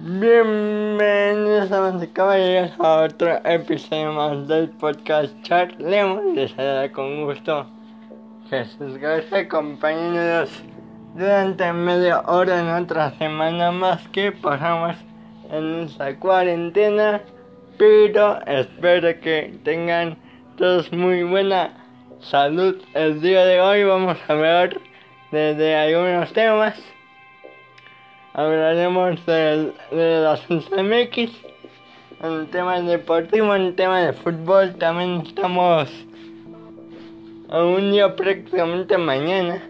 Bienvenidos a caballeros a otro episodio más del podcast Charlemos. Les da con gusto Jesús García, acompañándonos durante media hora en otra semana más que pasamos en esta cuarentena. Pero espero que tengan todos muy buena salud. El día de hoy vamos a ver desde algunos temas hablaremos de, de la MX, en tema deportivo, en tema de fútbol, también estamos a un día prácticamente mañana,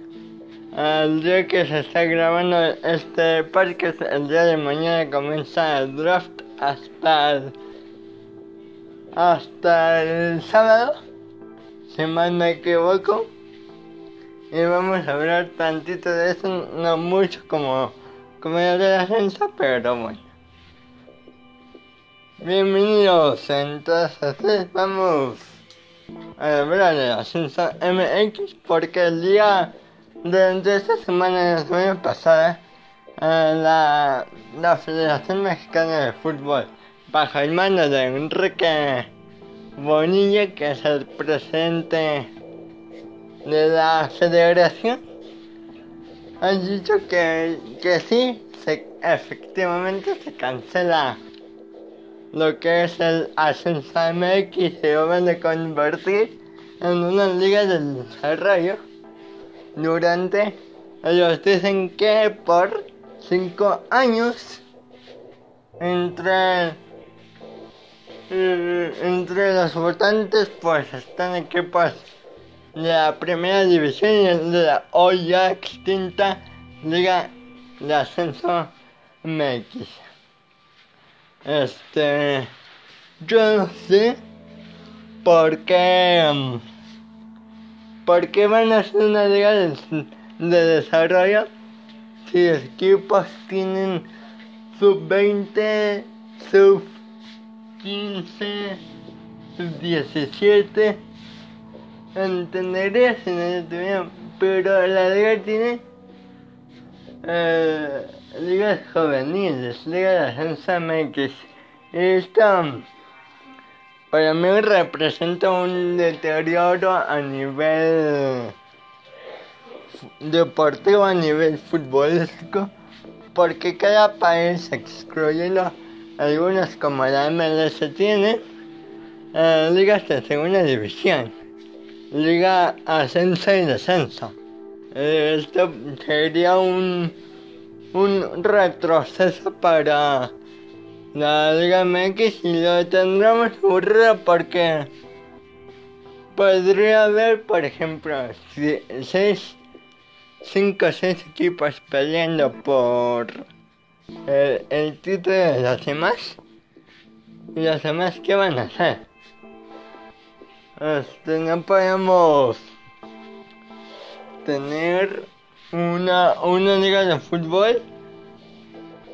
al día que se está grabando este parque, el día de mañana comienza el draft hasta el, hasta el sábado, si mal me equivoco. Y vamos a hablar tantito de eso, no mucho como como de la ascenso, pero bueno. Bienvenidos, entonces vamos a hablar de ascenso MX porque el día de, esta semana, la semana pasada, la, la Federación Mexicana de Fútbol, bajo el mando de Enrique Bonilla, que es el presidente de la federación, han dicho que, que sí, se, efectivamente se cancela. Lo que es el ascenso MX se van a convertir en una liga del desarrollo. Durante, ellos dicen que por cinco años entre eh, entre los votantes pues están equipos la primera división de la hoy ya extinta Liga de Ascenso MX. Este. Yo no sé por qué. ¿Por qué van a hacer una liga de, de desarrollo si equipos tienen sub 20, sub 15, sub 17? Entendería si no tuvieran, pero la liga tiene eh, ligas juveniles, liga de ascenso MX. Esto para mí representa un deterioro a nivel deportivo, a nivel futbolístico, porque cada país, excluyendo algunas como la MLS, tiene eh, ligas de segunda división. Liga Ascenso y Descenso. Esto sería un, un retroceso para la Liga MX y lo tendremos aburrido porque podría haber, por ejemplo, 6, 5 o 6 equipos peleando por el, el título de los demás. ¿Y los demás qué van a hacer? Este, no podemos tener una, una liga de fútbol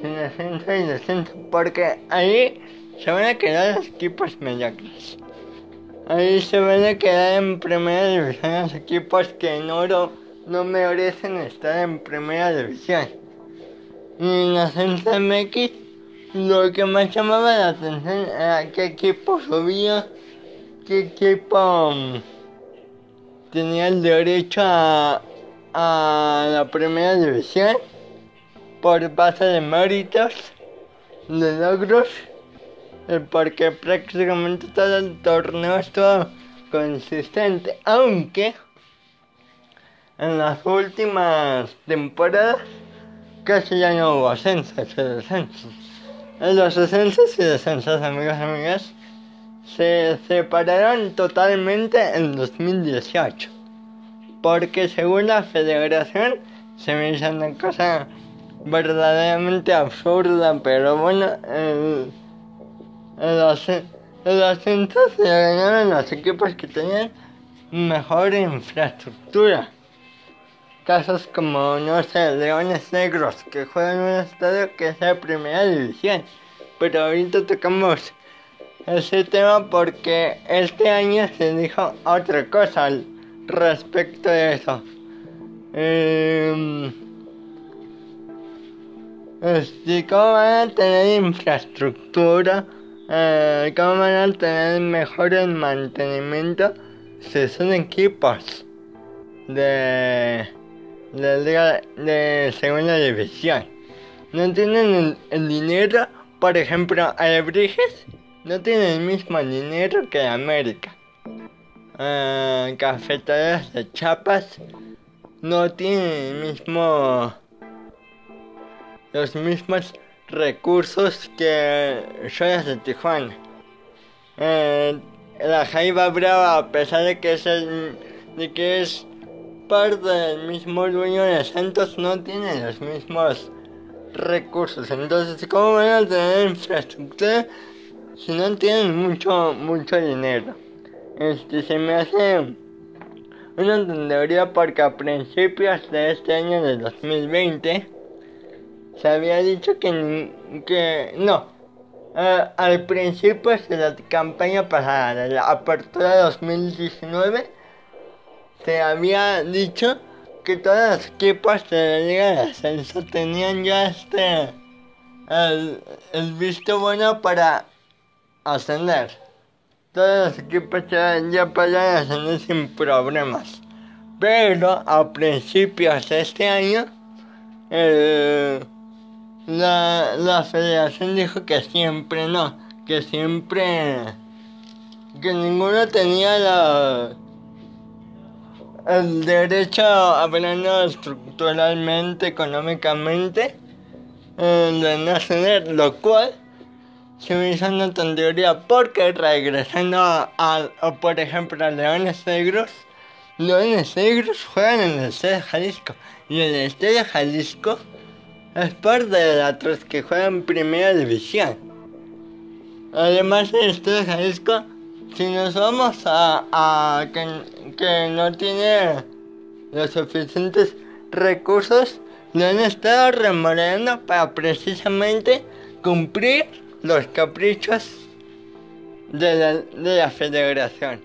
en ascenso y descenso porque ahí se van a quedar los equipos mediocres. Ahí se van a quedar en primera división los equipos que en oro no merecen estar en primera división. Y en ascenso MX lo que más llamaba la atención era qué equipo subía qué equipo tenía el derecho a, la primera división por base de méritos, de logros, porque prácticamente todo el torneo estuvo consistente, aunque en las últimas temporadas casi ya no hubo ascensos y descensos. En los ascensos y descensos, amigos y amigas, se separaron totalmente en 2018. Porque según la federación se me hizo una cosa verdaderamente absurda, pero bueno, el, el, ascenso se ganaron los equipos que tenían mejor infraestructura. Casos como, no sé, Leones Negros, que juegan en un estadio que es la primera división. Pero ahorita tocamos ese tema porque este año se dijo otra cosa respecto de eso. Eh, cómo van a tener infraestructura, eh, cómo van a tener mejores mantenimiento si son equipos de, de, de segunda división. No tienen el, el dinero, por ejemplo, Alebrijes no tiene el mismo dinero que América. Eh, cafeterías de Chiapas no tienen el mismo los mismos recursos que Joyas de Tijuana. Eh, la Jaiba Brava, a pesar de que es de que es parte del mismo dueño de Santos, no tiene los mismos recursos. Entonces, ¿cómo van a tener infraestructura si no tienen mucho, mucho dinero? Este se me hace una tontería porque a principios de este año de 2020 se había dicho que, que no. Eh, al principio de la campaña pasada, de la apertura 2019, se había dicho que todos los equipos de la Liga de Ascenso tenían ya este el visto bueno para ascender. Todos los equipos ya, podían ascender sin problemas. Pero a principios de este año, la, la federación dijo que siempre no, que siempre, que ninguno tenía la, el derecho, hablando estructuralmente, económicamente, eh, de no ascender, lo cual hizo una tontería porque regresando a, a- por ejemplo a Leones Negros, Leones Negros juegan en el Estadio Jalisco y el Estadio Jalisco es parte de las tres que juegan Primera División. Además del Estadio Jalisco, si nos vamos a, a que, que no tiene los suficientes recursos, lo han estado remodelando para precisamente cumplir los caprichos de la, de la federación.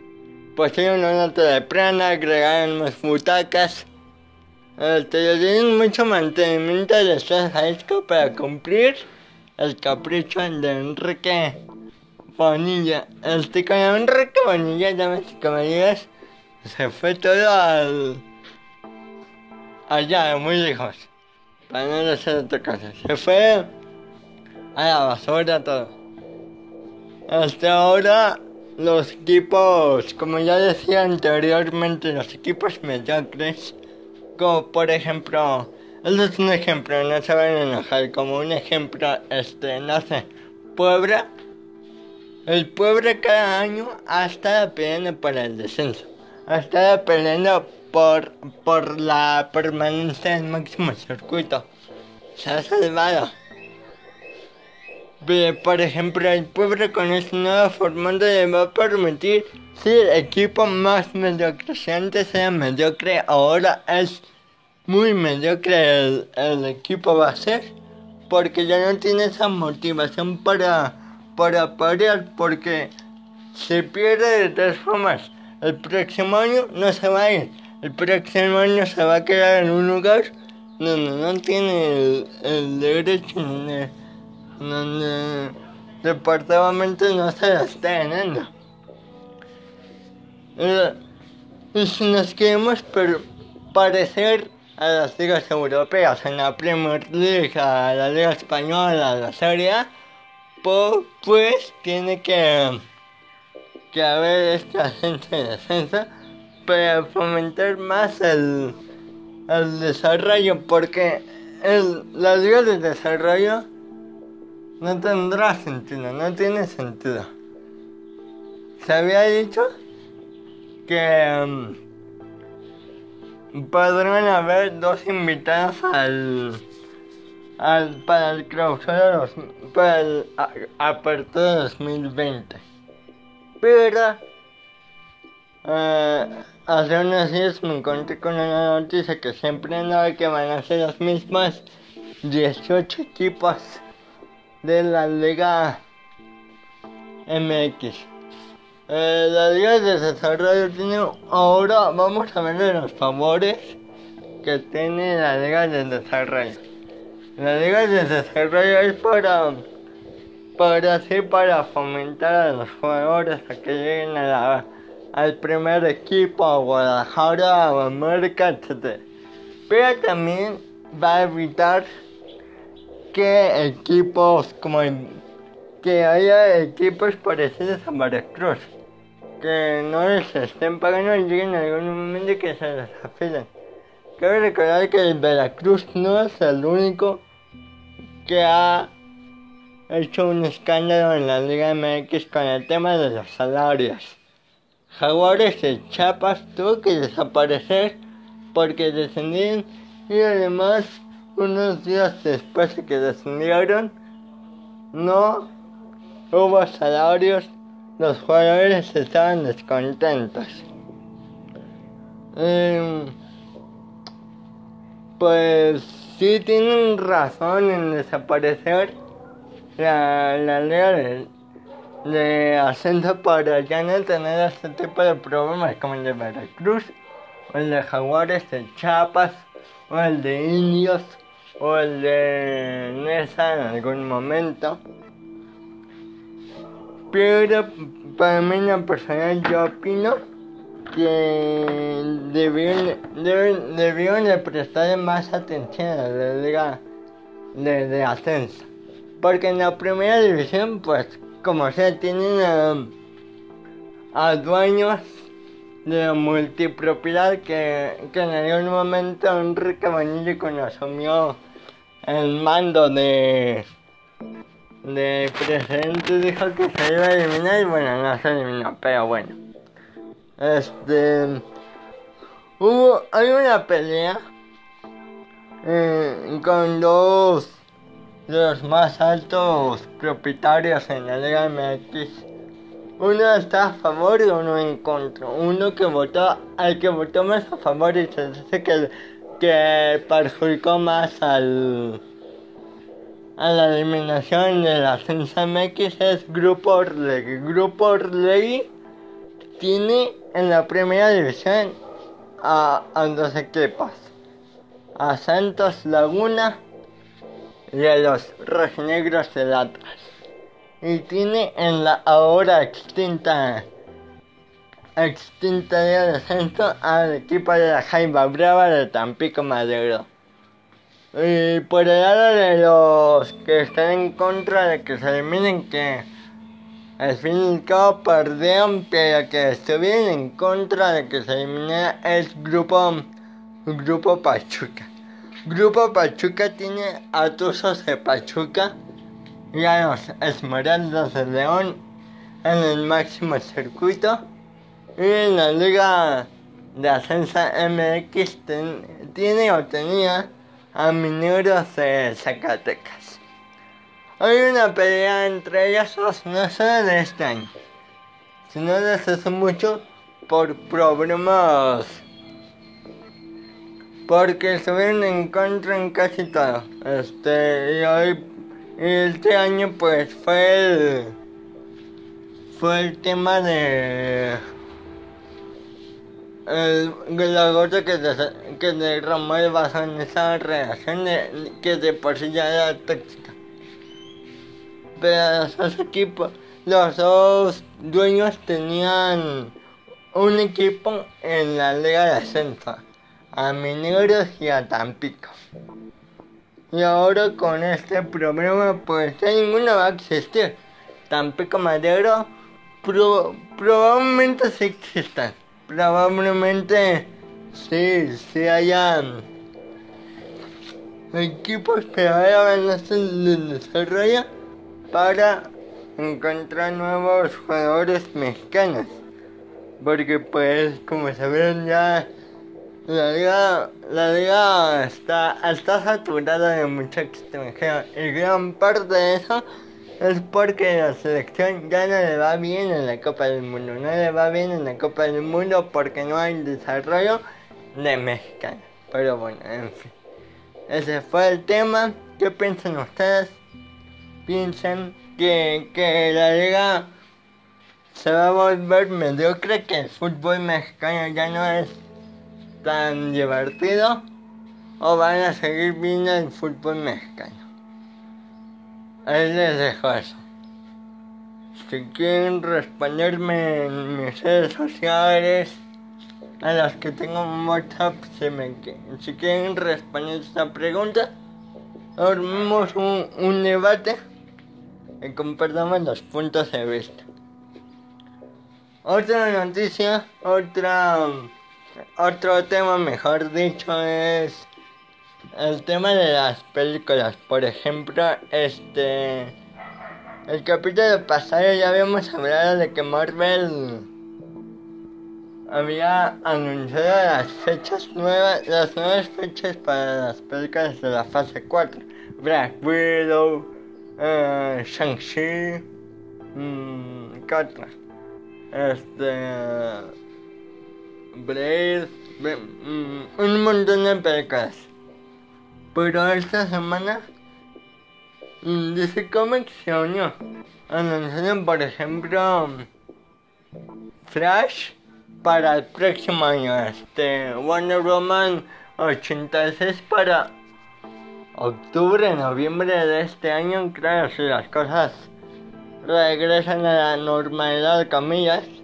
Pusieron una de plana, agregaron más butacas. Este, le dieron mucho mantenimiento Estado Jalisco para cumplir el capricho de Enrique Bonilla. Este, con Enrique Bonilla, damas y caballeros, se fue todo al... allá, muy lejos. Para no decir otra cosa. Se fue a la basura todo. Hasta ahora los equipos, como ya decía anteriormente, los equipos mediocres, como por ejemplo, eso es un ejemplo, no se van a enojar, como un ejemplo, este, no sé, Puebla, el Puebla cada año ha estado peleando por el descenso, ha estado peleando por, por la permanencia en el máximo circuito, se ha salvado. Por ejemplo, el pueblo con este nuevo formato le va a permitir si el equipo más mediocre, si antes era mediocre, ahora es muy mediocre el, equipo va a ser, porque ya no tiene esa motivación para, para pelear, porque se pierde de todas formas. El próximo año no se va a ir, el próximo año se va a quedar en un lugar donde no tiene el, derecho ni donde deportivamente no se la está ganando. Eh, Y si nos queremos parecer a las ligas europeas, en la Premier League, a la Liga Española, a la Serie A, po- pues tiene que, que haber este ascenso y descenso para fomentar más el, el desarrollo, porque el, las ligas de desarrollo no tendrá sentido, no tiene sentido. Se había dicho que mm, podrán haber dos invitados al, al para el clausura para el a- apertura 2020. Pero eh, hace unos días me encontré con una noticia que siempre no que van a ser los mismos 18 equipos de la Liga MX. Eh, la Liga de Desarrollo tiene ahora vamos a ver los favores que tiene la Liga de Desarrollo. La liga de desarrollo es para, para así para fomentar a los jugadores a que lleguen al primer equipo, a Guadalajara, a América, etc. Pero también va a evitar que equipos como que haya equipos parecidos a Veracruz que no les estén pagando y lleguen en algún momento que se les afilen. Cabe recordar que el Veracruz no es el único que ha hecho un escándalo en la Liga MX con el tema de los salarios. Jaguares de Chiapas tuvo que desaparecer porque descendieron y además unos días después de que descendieron no hubo salarios los jugadores estaban descontentos. Em, pues sí tienen razón en desaparecer la, la ley de, ascenso para ya no tener este tipo de problemas como el de Veracruz, o el de Jaguares de Chiapas, o el de Indios, o el de Nesa en algún momento. Pero para mí en lo personal yo opino que debieron, de prestar más atención a la liga de, ascenso. Porque en la primera división, pues, como sea, tienen a, dueños de multipropiedad que, que en algún momento Enrique Vanilli cuando asumió el mando de de presidente dijo que se iba a eliminar y bueno, no se eliminó, pero bueno. Este. Hubo. Hay una pelea eh, con dos de los más altos propietarios en la Liga MX. Uno está a favor y uno en contra. Uno que votó, al que votó más a favor y se dice que, que perjudicó más al a la eliminación de la Ascenso MX es Grupo Orlegui. Grupo Orlegui tiene en la primera división a, dos equipos, a Santos Laguna y a los Rojinegros del Atlas. Y tiene en la ahora extinta extinta de descenso al equipo de la Jaiba Brava de Tampico Madero. Y por el lado de los que están en contra de que se eliminen, que al fin y al cabo perdieron, pero que estuvieron en contra de que se eliminara el grupo, grupo Pachuca. Grupo Pachuca tiene a Tuzos de Pachuca y a los Esmeraldas de León en el máximo circuito. Y en la Liga de Ascenso MX tiene o tenía a Mineros de Zacatecas. Hay una pelea entre ellos no solo de este año, sino desde hace mucho por problemas. Porque estuvieron en contra en casi todo. Este, y hoy, este año pues fue el, fue el tema de el, la gota que, de, que derramó el vaso en esa reacción que de por sí ya era tóxica. Pero los equipos, los dos dueños tenían un equipo en la Liga de Ascenso, a Mineros y a Tampico. Y ahora con este problema pues ya ninguno va a existir. Tampico Madero probablemente sí existan probablemente sí, sí hayan equipos que vayan a hacer el desarrollo para encontrar nuevos jugadores mexicanos. Porque pues como saben ya la liga, la liga está, está saturada de mucho extranjero y gran parte de eso es porque la selección ya no le va bien en la Copa del Mundo. No le va bien en la Copa del Mundo porque no hay desarrollo de mexicanos. Pero bueno, en fin. Ese fue el tema. ¿Qué piensan ustedes? ¿Piensan que, que la liga se va a volver mediocre? ¿Que el fútbol mexicano ya no es tan divertido? o van a seguir viendo el fútbol mexicano. Ahí les dejo eso. Si quieren responderme en mis redes sociales, a las que tengo un WhatsApp, si, me, si quieren responder esta pregunta, armemos un, un debate y compartamos los puntos de vista. Otra noticia, otra, otro tema mejor dicho es el tema de las películas. Por ejemplo, este, el capítulo pasado ya habíamos hablado de que Marvel había anunciado las fechas nuevas, las nuevas fechas para las películas de la fase 4. Black Widow, uh, Shang-Chi, mmm, ¿qué? Este. Blade, mm, un montón de películas. Pero esta semana mm, DC Comics se unió. Anunciaron, por ejemplo, Flash para el próximo año. Este Wonder Woman 86 para octubre, noviembre de este año. Claro, si las cosas regresan a la normalidad, camillas.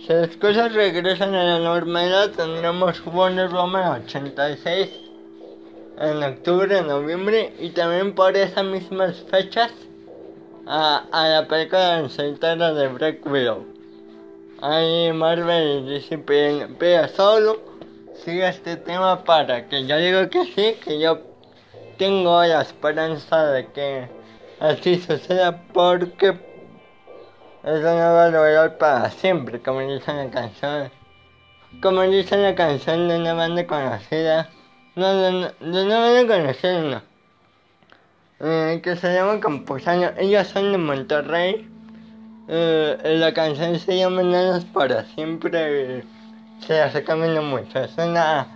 Si las cosas regresan a la normalidad, tendremos Wonder Woman 86 en octubre, noviembre y también por esas mismas fechas a, a la película solitario de Black Widow. Ahí Marvel dice, pero solo sigue este tema para que yo digo que sí, que yo tengo la esperanza de que así suceda porque eso no va a durar para siempre, como dice la canción. Como dice la canción de una banda conocida. No, de, de una banda conocida no. Eh, que se llama Campuzano. Ellos son de Monterrey. Eh, la canción se llama Nada para siempre. se la recomiendo mucho. Es una.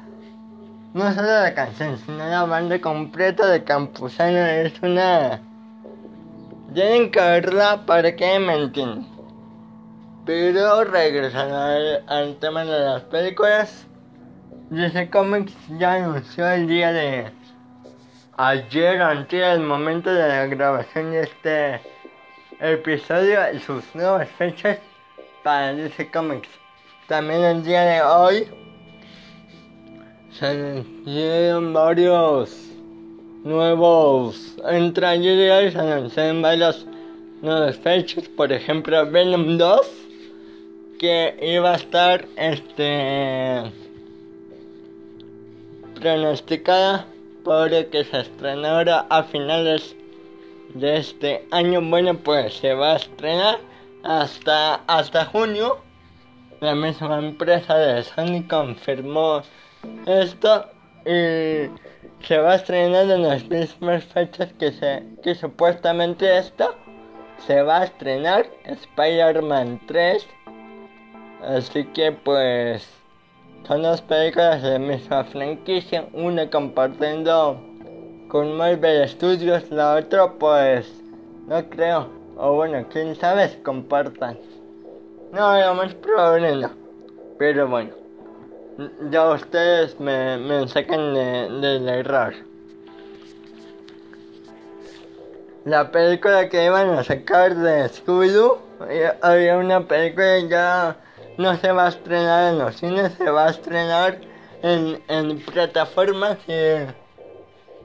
No solo la canción, sino la banda completa de Campuzano. Es una tienen que verla para que me entiendan. Pero regresando al, tema de las películas, DC Comics ya anunció el día de ayer, antes el momento de la grabación de este episodio, sus nuevas fechas para DC Comics. También el día de hoy se anunciaron varios nuevos trailers anuncian varias nuevas fechas, por ejemplo Venom 2 que iba a estar este pronosticada por que se estrenara a finales de este año. Bueno, pues se va a estrenar hasta hasta junio. La misma empresa de Sony confirmó esto y se va a estrenar en las mismas fechas que, se, que supuestamente esto se va a estrenar Spider-Man 3. Así que pues son dos películas de misma franquicia, una compartiendo con Marvel Studios, la otra pues no creo, o bueno, quién sabe compartan. No, lo más probable pero bueno ya ustedes me, me sacan del de error. La película que iban a sacar de Scooby-Doo, eh, había una película ya no se va a estrenar en los cines, se va a estrenar en, en plataformas y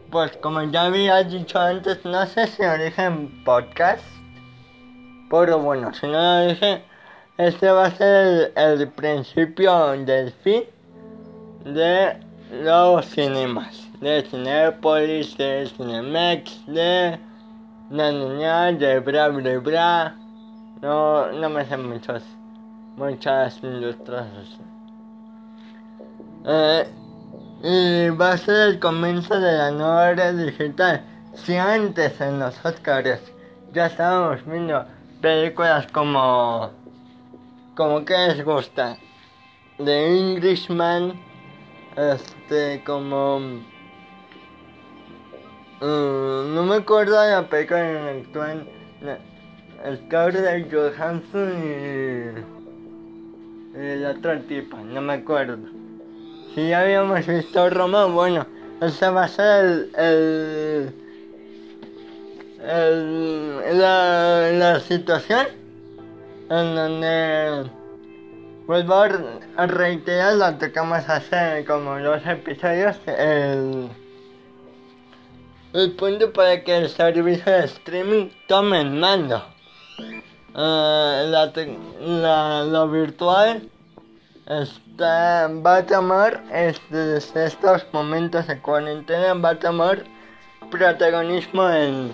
pues como ya había dicho antes, no sé si lo dije en podcast, pero bueno, si no lo dije, este va a ser el principio del fin de los cinemas, de Cinepolis, de Cinemex, de la de Bra Bra Bra. No, no me sé muchos, muchas industrias eh, y va a ser el comienzo de la nueva era digital. Si antes en los Oscars ya estábamos viendo películas como como que les gusta The Englishman este, como. Uh, no me acuerdo de la en la actual. El cabro de Johansson y. y la otra tipa, no me acuerdo. si ya habíamos visto Roma, bueno, esta va a ser el, el, el- la, la situación en donde vuelvo a re- a reiterar lo que tocamos hace como dos episodios, el, el punto para que el servicio de streaming tome el mando. Eh, la, la, lo virtual está, va a tomar este, estos momentos de cuarentena va a tomar protagonismo en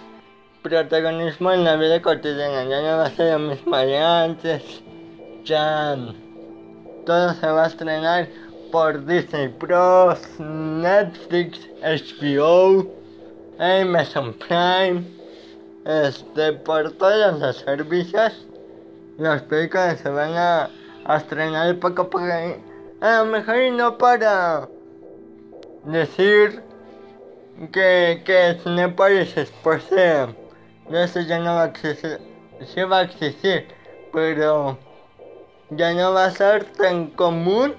protagonismo en la vida cotidiana ya no va a ser lo mismo de antes ya todo se va a estrenar por Disney Plus, Netflix, HBO, Amazon Prime, este, por todos los servicios. Las películas se van a, estrenar poco a poco. A lo mejor no para decir que, que Cinepolis después de, de eso ya no va a existir. Sí va a existir, pero ya no va a ser tan común.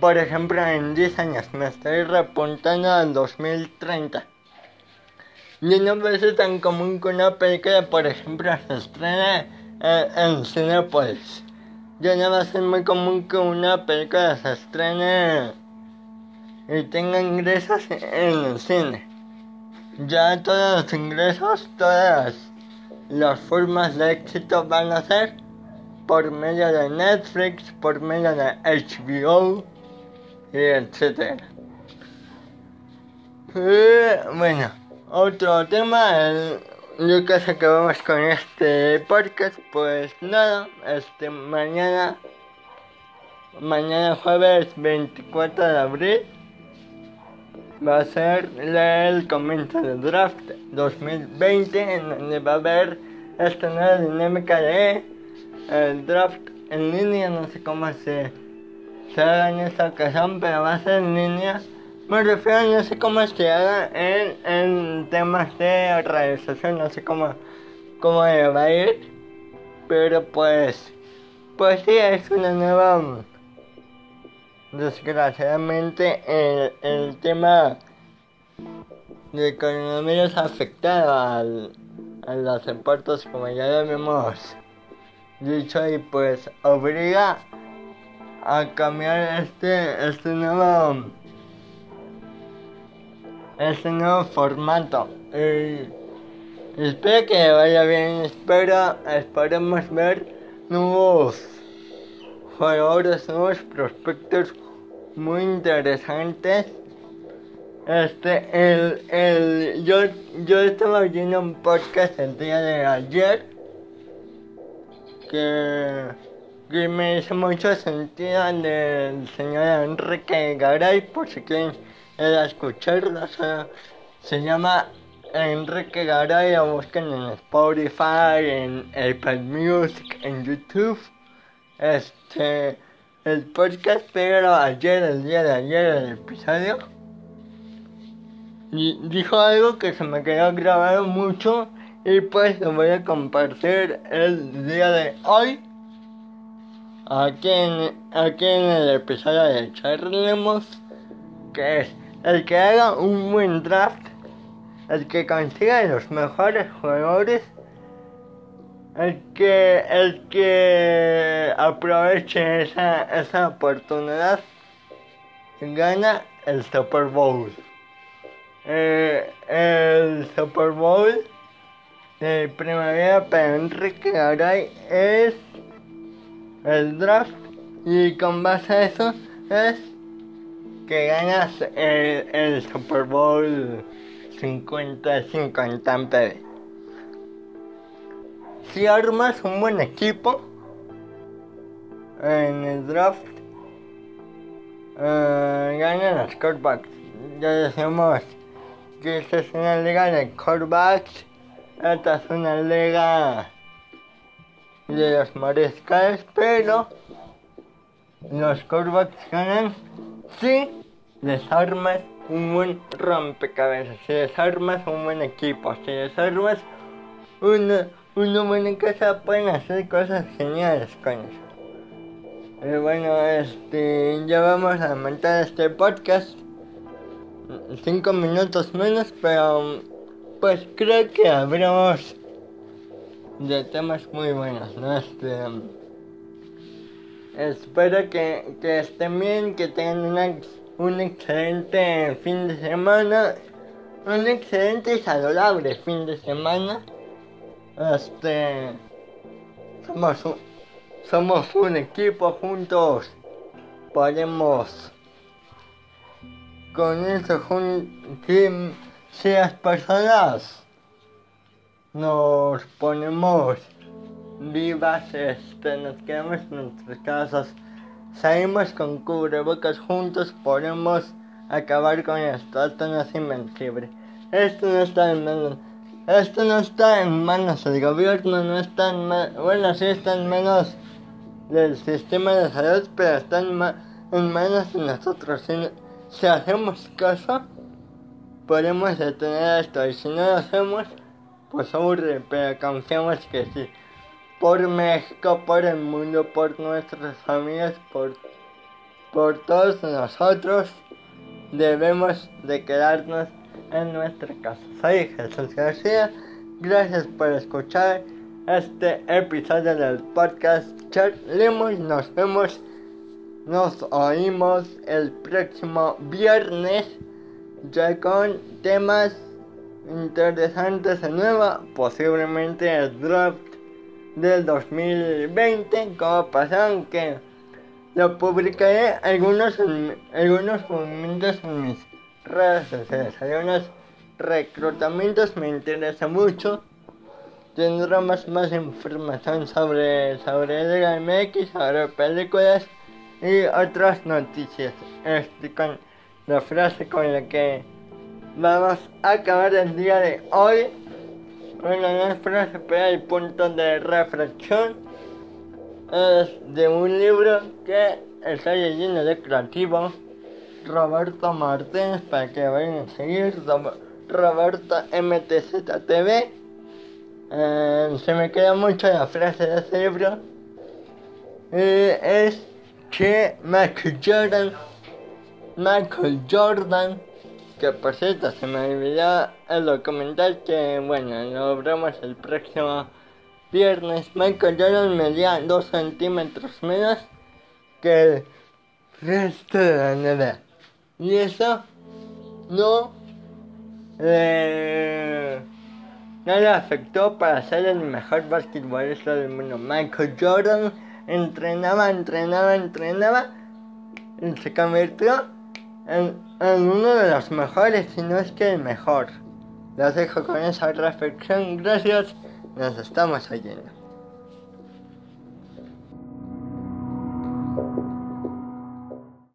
Por ejemplo, en 10 años me estoy repuntando al 2030. Ya no va a ser tan común que una película, por ejemplo, se estrene en, en Cinepolis. Ya no va a ser muy común que una película se estrene y tenga ingresos en el cine. Ya todos los ingresos, todas las formas de éxito van a ser por medio de Netflix, por medio de HBO, y. Eh, bueno, otro tema, el, yo sé que vamos con este podcast, pues nada, este mañana, mañana jueves 24 de abril, va a ser el comienzo del draft 2020, en donde va a haber esta nueva dinámica de el draft en línea, no sé cómo se, se haga en esta ocasión, pero va a ser en línea. Me refiero, no sé cómo se haga en, en temas de realización, no sé cómo, cómo va a ir, pero pues, pues sí, es una nueva, desgraciadamente, el, el tema de coronavirus ha afectado al, a los deportes como ya lo hemos dicho y pues obliga a cambiar este este nuevo este nuevo formato. Y espero que vaya bien. Espero esperemos ver nuevos jugadores nuevos prospectos muy interesantes. Este el el yo yo estaba oyendo un podcast el día de ayer que, me hizo mucho sentido del señor Enrique Garay, por si quieren escucharlo. o sea, se llama Enrique Garay, lo buscan en Spotify, en Apple Music, en YouTube. Este, el podcast, pero ayer, el día de ayer, el episodio, y dijo algo que se me quedó grabado mucho y pues lo voy a compartir el día de hoy. Aquí en, aquí en el episodio de Charlemos que es el que haga un buen draft el que consiga los mejores jugadores el que el que aproveche esa, esa oportunidad gana el Super Bowl. Eh, el Super Bowl de primavera para Enrique Garay es el draft y con base a eso es que ganas el, Super Bowl 55 en Tampa Bay. Si armas un buen equipo en el draft, eh, ganan los quarterbacks. Ya decimos que esta es una liga de quarterbacks esta es una liga de los mariscales, pero los quarterbacks ganan si desarmas un buen rompecabezas, si desarmas un buen equipo, si desarmas una, una buena casa, pueden hacer cosas geniales con eso. Y bueno, este, ya vamos a montar este podcast. Cinco minutos menos, pero pues creo que habremos de temas muy buenos, ¿no? Este, espero que, que estén bien, que tengan un excelente fin de semana, un excelente y saludable fin de semana. Este, somos un, somos un equipo juntos, podemos con eso, si, si las personas nos ponemos vivas, este, nos quedamos en nuestras casas, salimos con cubrebocas juntos, podemos acabar con esto. Esto no es invencible. Esto no está en manos. Esto no está en manos del gobierno, no está en manos. Bueno, sí está en manos del sistema de salud, pero está en, manos de nosotros. Si, si hacemos caso, podemos detener esto. Y si no lo hacemos, pues aburre, pero confiamos que sí. Por México, por el mundo, por nuestras familias, por, por todos nosotros, debemos de quedarnos en nuestra casa. Soy Jesús García, gracias por escuchar este episodio del podcast Charlemos, nos vemos, nos oímos el próximo viernes ya con temas interesantes de nuevo, posiblemente el draft del 2020, como pasaron que lo publicaré algunos, algunos movimientos en mis redes sociales, algunos reclutamientos me interesa mucho. Tendremos más información sobre, sobre Liga MX, sobre películas y otras noticias. Este con la frase con la que vamos a acabar el día de hoy. Bueno, no es frase, pero el punto de reflexión es de un libro que estoy leyendo de creativo. Roberto Martínez, para que vayan a seguir. Roberto MTZTV. Eh, se me queda mucho la frase de ese libro. Eh, es que Michael Jordan, Michael Jordan que por cierto, se me olvidó el documental que, bueno, lo veremos el próximo viernes. Michael Jordan medía 2 centímetros menos que el resto de la NBA. Y eso no le, no le afectó para ser el mejor basquetbolista del mundo. Michael Jordan entrenaba, entrenaba, entrenaba y se convirtió en, uno de los mejores, si no es que el mejor. Los dejo con esa reflexión. Gracias. Nos estamos oyendo.